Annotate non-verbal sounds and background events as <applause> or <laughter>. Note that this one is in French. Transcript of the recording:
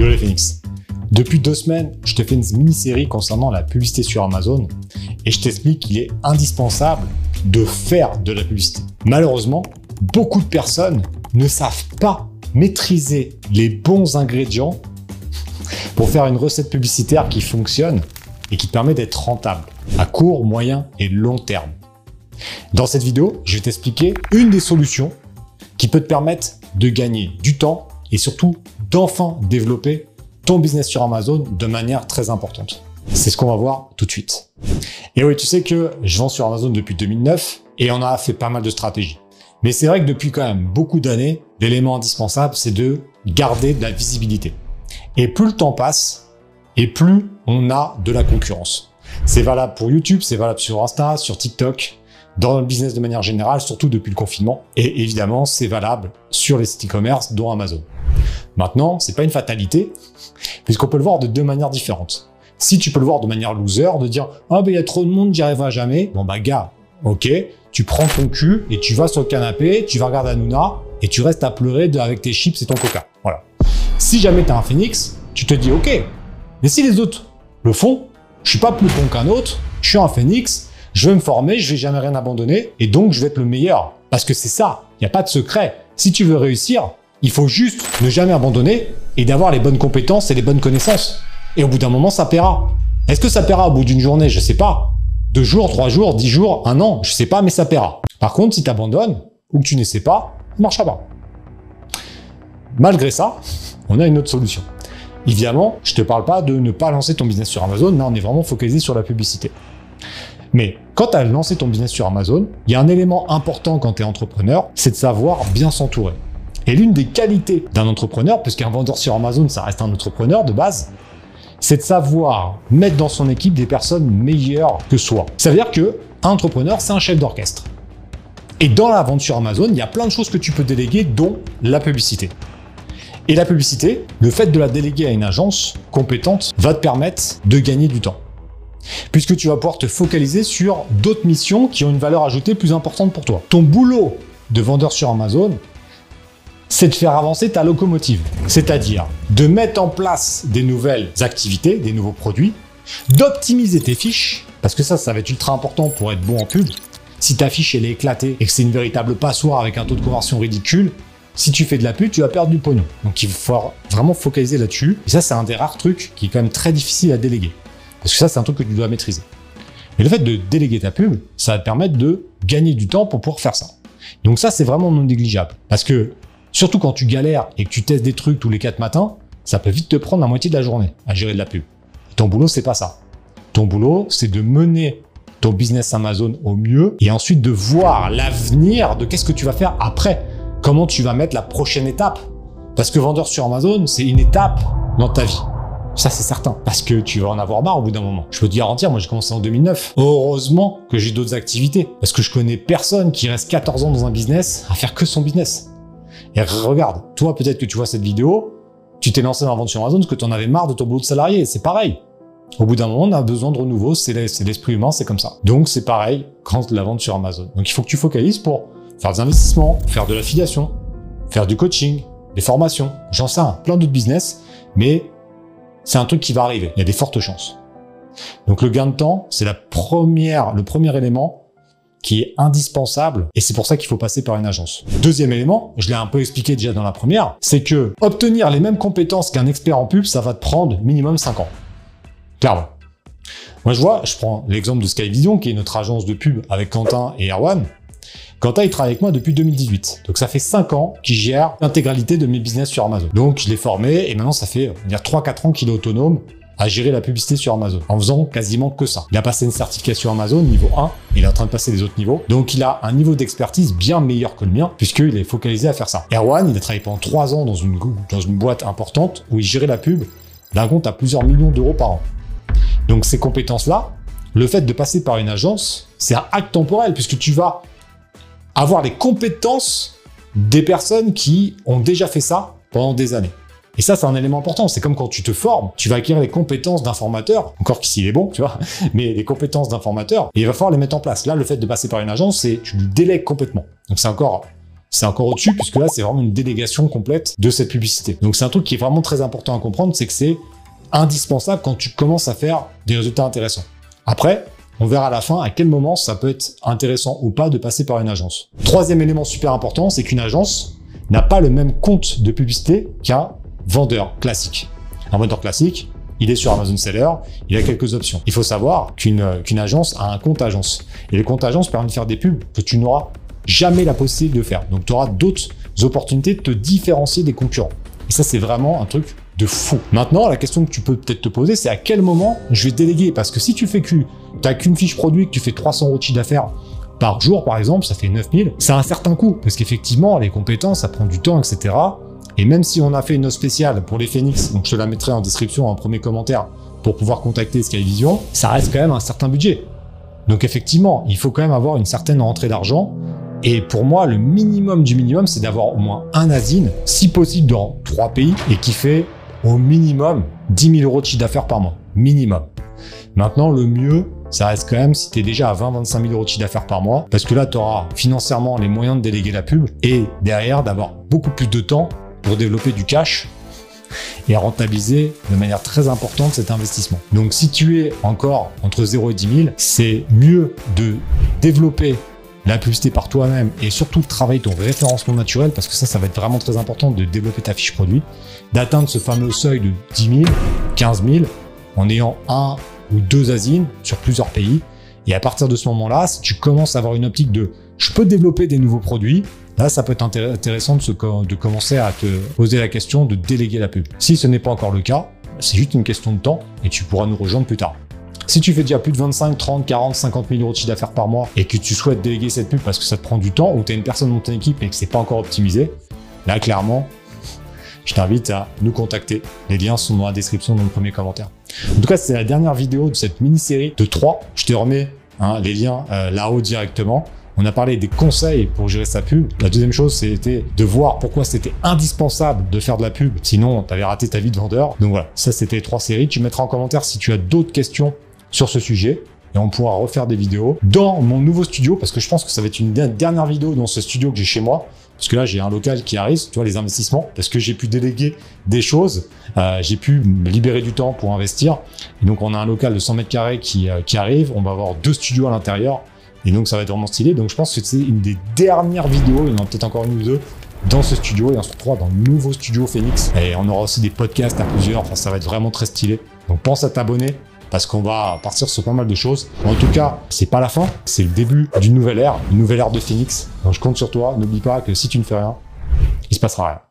Yo les Phoenix. Depuis deux semaines, je te fais une mini-série concernant la publicité sur Amazon et je t'explique qu'il est indispensable de faire de la publicité. Malheureusement, beaucoup de personnes ne savent pas maîtriser les bons ingrédients pour faire une recette publicitaire qui fonctionne et qui permet d'être rentable à court, moyen et long terme. Dans cette vidéo, je vais t'expliquer une des solutions qui peut te permettre de gagner du temps et surtout d'enfin développer ton business sur Amazon de manière très importante. C'est ce qu'on va voir tout de suite. Et oui, tu sais que je vends sur Amazon depuis 2009 et on a fait pas mal de stratégies. Mais c'est vrai que depuis quand même beaucoup d'années, l'élément indispensable, c'est de garder de la visibilité. Et plus le temps passe, et plus on a de la concurrence. C'est valable pour YouTube, c'est valable sur Insta, sur TikTok, dans le business de manière générale, surtout depuis le confinement. Et évidemment, c'est valable sur les sites e-commerce, dont Amazon. Maintenant, c'est pas une fatalité, puisqu'on peut le voir de deux manières différentes. Si tu peux le voir de manière loser, de dire ah ben il y a trop de monde, j'y arriverai jamais. Bon bah gars, ok, tu prends ton cul et tu vas sur le canapé, tu vas regarder Hanouna et tu restes à pleurer avec tes chips et ton coca. Voilà. Si jamais tu as un phoenix, tu te dis ok, mais si les autres le font, je suis pas plus con qu'un autre, je suis un phoenix, je vais me former, je vais jamais rien abandonner et donc je vais être le meilleur. Parce que c'est ça, il n'y a pas de secret. Si tu veux réussir, il faut juste ne jamais abandonner et d'avoir les bonnes compétences et les bonnes connaissances. Et au bout d'un moment, ça paiera. Est-ce que ça paiera au bout d'une journée? Je sais pas. Deux jours, trois jours, dix jours, un an, je sais pas, mais ça paiera. Par contre, si tu abandonnes ou que tu ne sais pas, ça marchera pas. Malgré ça, on a une autre solution. Évidemment, je te parle pas de ne pas lancer ton business sur Amazon. Là, on est vraiment focalisé sur la publicité. Mais quand tu as lancé ton business sur Amazon, il y a un élément important quand tu es entrepreneur, c'est de savoir bien s'entourer. Et l'une des qualités d'un entrepreneur, puisqu'un vendeur sur Amazon, ça reste un entrepreneur de base, c'est de savoir mettre dans son équipe des personnes meilleures que soi. Ça veut dire que un entrepreneur, c'est un chef d'orchestre. Et dans la vente sur Amazon, il y a plein de choses que tu peux déléguer, dont la publicité. Et la publicité, le fait de la déléguer à une agence compétente va te permettre de gagner du temps. Puisque tu vas pouvoir te focaliser sur d'autres missions qui ont une valeur ajoutée plus importante pour toi. Ton boulot de vendeur sur Amazon, c'est de faire avancer ta locomotive. C'est-à-dire de mettre en place des nouvelles activités, des nouveaux produits, d'optimiser tes fiches, parce que ça, ça va être ultra important pour être bon en pub. Si ta fiche elle est éclatée et que c'est une véritable passoire avec un taux de conversion ridicule, si tu fais de la pub, tu vas perdre du pognon. Donc il faut vraiment focaliser là-dessus. Et ça, c'est un des rares trucs qui est quand même très difficile à déléguer. Parce que ça, c'est un truc que tu dois maîtriser. Et le fait de déléguer ta pub, ça va te permettre de gagner du temps pour pouvoir faire ça. Donc ça, c'est vraiment non négligeable. Parce que Surtout quand tu galères et que tu testes des trucs tous les 4 matins, ça peut vite te prendre la moitié de la journée à gérer de la pub. ton boulot, c'est pas ça. Ton boulot, c'est de mener ton business Amazon au mieux et ensuite de voir l'avenir de qu'est-ce que tu vas faire après. Comment tu vas mettre la prochaine étape. Parce que vendeur sur Amazon, c'est une étape dans ta vie. Ça, c'est certain. Parce que tu vas en avoir marre au bout d'un moment. Je peux te garantir, moi, j'ai commencé en 2009. Heureusement que j'ai d'autres activités. Parce que je connais personne qui reste 14 ans dans un business à faire que son business. Et regarde, toi peut-être que tu vois cette vidéo, tu t'es lancé dans la vente sur Amazon parce que tu en avais marre de ton boulot de salarié. C'est pareil. Au bout d'un moment, on a besoin de renouveau, c'est l'esprit humain, c'est comme ça. Donc c'est pareil quand la vente sur Amazon. Donc il faut que tu focalises pour faire des investissements, faire de l'affiliation, faire du coaching, des formations, j'en sais un, plein d'autres business, mais c'est un truc qui va arriver. Il y a des fortes chances. Donc le gain de temps, c'est la première, le premier élément qui est indispensable et c'est pour ça qu'il faut passer par une agence. Deuxième élément, je l'ai un peu expliqué déjà dans la première, c'est que obtenir les mêmes compétences qu'un expert en pub, ça va te prendre minimum 5 ans. Clairement. Moi je vois, je prends l'exemple de Skyvision qui est notre agence de pub avec Quentin et Erwan. Quentin, il travaille avec moi depuis 2018. Donc ça fait 5 ans qu'il gère l'intégralité de mes business sur Amazon. Donc je l'ai formé et maintenant ça fait 3-4 ans qu'il est autonome à gérer la publicité sur Amazon en faisant quasiment que ça. Il a passé une certification Amazon niveau 1, il est en train de passer les autres niveaux. Donc il a un niveau d'expertise bien meilleur que le mien puisqu'il est focalisé à faire ça. Erwan, il a travaillé pendant 3 ans dans une, dans une boîte importante où il gérait la pub d'un compte à plusieurs millions d'euros par an. Donc ces compétences-là, le fait de passer par une agence, c'est un acte temporel puisque tu vas avoir les compétences des personnes qui ont déjà fait ça pendant des années. Et ça, c'est un élément important. C'est comme quand tu te formes, tu vas acquérir les compétences d'un formateur, encore qu'ici il est bon, tu vois, <laughs> mais les compétences d'un formateur, et il va falloir les mettre en place. Là, le fait de passer par une agence, c'est tu lui délègues complètement. Donc c'est encore c'est encore au-dessus, puisque là, c'est vraiment une délégation complète de cette publicité. Donc c'est un truc qui est vraiment très important à comprendre, c'est que c'est indispensable quand tu commences à faire des résultats intéressants. Après, on verra à la fin à quel moment ça peut être intéressant ou pas de passer par une agence. Troisième élément super important, c'est qu'une agence n'a pas le même compte de publicité qu'un vendeur classique. Un vendeur classique, il est sur Amazon Seller, il a quelques options. Il faut savoir qu'une agence a un compte agence. Et le compte agence permet de faire des pubs que tu n'auras jamais la possibilité de faire. Donc tu auras d'autres opportunités de te différencier des concurrents. Et ça, c'est vraiment un truc de fou. Maintenant, la question que tu peux peut-être te poser, c'est à quel moment je vais déléguer? Parce que si tu fais que tu qu'une fiche produit, que tu fais 300 euros de d'affaires par jour, par exemple, ça fait 9000, c'est un certain coût. Parce qu'effectivement, les compétences, ça prend du temps, etc. Et même si on a fait une offre spéciale pour les Phoenix, donc je te la mettrai en description en premier commentaire pour pouvoir contacter Skyvision, ça reste quand même un certain budget. Donc effectivement, il faut quand même avoir une certaine rentrée d'argent. Et pour moi, le minimum du minimum, c'est d'avoir au moins un asine, si possible dans trois pays, et qui fait au minimum 10 000 euros de chiffre d'affaires par mois. Minimum. Maintenant, le mieux, ça reste quand même si tu es déjà à 20-25 000 euros de chiffre d'affaires par mois, parce que là, tu auras financièrement les moyens de déléguer la pub et derrière d'avoir beaucoup plus de temps pour développer du cash et rentabiliser de manière très importante cet investissement. Donc si tu es encore entre 0 et 10 000, c'est mieux de développer la publicité par toi-même et surtout travailler ton référencement naturel parce que ça, ça va être vraiment très important de développer ta fiche produit, d'atteindre ce fameux seuil de 10 000, 15 000 en ayant un ou deux asines sur plusieurs pays. Et à partir de ce moment-là, si tu commences à avoir une optique de je peux développer des nouveaux produits, Là, ça peut être intéressant de, de commencer à te poser la question de déléguer la pub. Si ce n'est pas encore le cas, c'est juste une question de temps et tu pourras nous rejoindre plus tard. Si tu fais déjà plus de 25, 30, 40, 50 000 euros de chiffre d'affaires par mois et que tu souhaites déléguer cette pub parce que ça te prend du temps ou tu as une personne dans ton équipe et que c'est pas encore optimisé, là, clairement, je t'invite à nous contacter. Les liens sont dans la description dans le premier commentaire. En tout cas, c'est la dernière vidéo de cette mini-série de 3. Je te remets hein, les liens euh, là-haut directement. On a parlé des conseils pour gérer sa pub. La deuxième chose, c'était de voir pourquoi c'était indispensable de faire de la pub. Sinon, tu avais raté ta vie de vendeur. Donc voilà, ça c'était les trois séries. Tu mettras en commentaire si tu as d'autres questions sur ce sujet et on pourra refaire des vidéos dans mon nouveau studio parce que je pense que ça va être une dernière vidéo dans ce studio que j'ai chez moi. Parce que là j'ai un local qui arrive, tu vois les investissements, parce que j'ai pu déléguer des choses, euh, j'ai pu libérer du temps pour investir. Donc on a un local de 100 mètres carrés qui, euh, qui arrive, on va avoir deux studios à l'intérieur. Et donc ça va être vraiment stylé. Donc je pense que c'est une des dernières vidéos, il y en a peut-être encore une ou deux, dans ce studio et on se retrouvera dans le nouveau studio Phoenix. Et on aura aussi des podcasts à plusieurs, enfin ça va être vraiment très stylé. Donc pense à t'abonner parce qu'on va partir sur pas mal de choses. En tout cas, c'est pas la fin, c'est le début d'une nouvelle ère, une nouvelle ère de Phoenix. Donc je compte sur toi, n'oublie pas que si tu ne fais rien, il se passera rien.